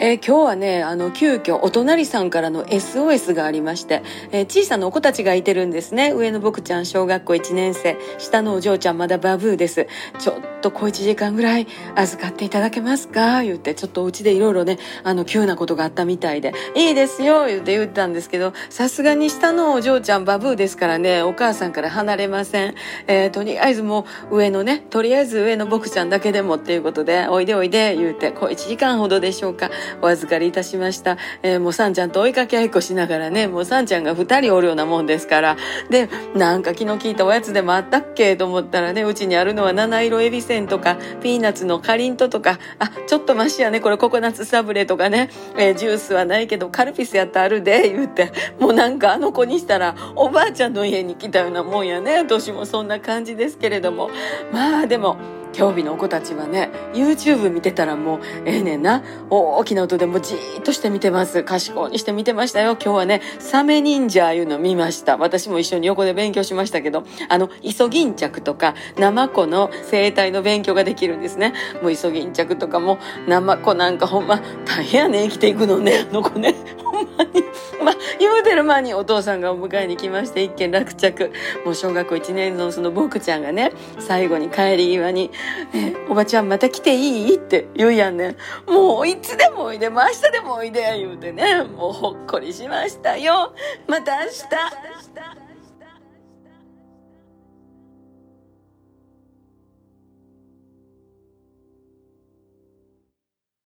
えー、今日はね、あの、急遽、お隣さんからの SOS がありまして、えー、小さなお子たちがいてるんですね。上の僕ちゃん、小学校1年生。下のお嬢ちゃん、まだバブーです。ちょっと小1時間ぐらい預かっていただけますか？言って、ちょっとお家でいろいろね、あの、急なことがあったみたいで、いいですよ言って言ったんですけど、さすがに下のお嬢ちゃん、バブーですからね、お母さんから離れません。えー、とりあえずもう、上のね、とりあえず上の僕ちゃんだけでもっていうことで、おいでおいで言うて、小1時間ほどでしょうか。お預かりいたしました。えー、もうさんちゃんと追いかけ合いっこしながらね、もうさんちゃんが2人おるようなもんですから。で、なんか気の利いたおやつでもあったっけ？と思ったらね、うちにあるのは七色エビスせんとか、ピーナッツのかりんととか、あ、ちょっとマシやね、これココナッツサブレとかね、えー、ジュースはないけどカルピスやったあるで、言うて、もうなんかあの子にしたら、おばあちゃんの家に来たようなもんやね。私もそんな感じですけれども。まあでも、今日日の子たちはね、YouTube 見てたらもう、ええー、ねんな。大きな音でもじーっとして見てます。賢いにして見てましたよ。今日はね、サメ忍者いうの見ました。私も一緒に横で勉強しましたけど、あの、イソギンチャクとか、ナマコの生態の勉強ができるんですね。もうイソギンチャクとかも、ナマコなんかほんま、大変やね、生きていくのね、あの子ね。言うてる前にお父さんがお迎えに来まして、一件落着。もう小学校1年のその僕ちゃんがね、最後に帰り際に、え、おばちゃんまた来ていい？って言うやんねもういつでもおいで、も明日でもおいで、言うてね、もうほっこりしましたよ。また明日。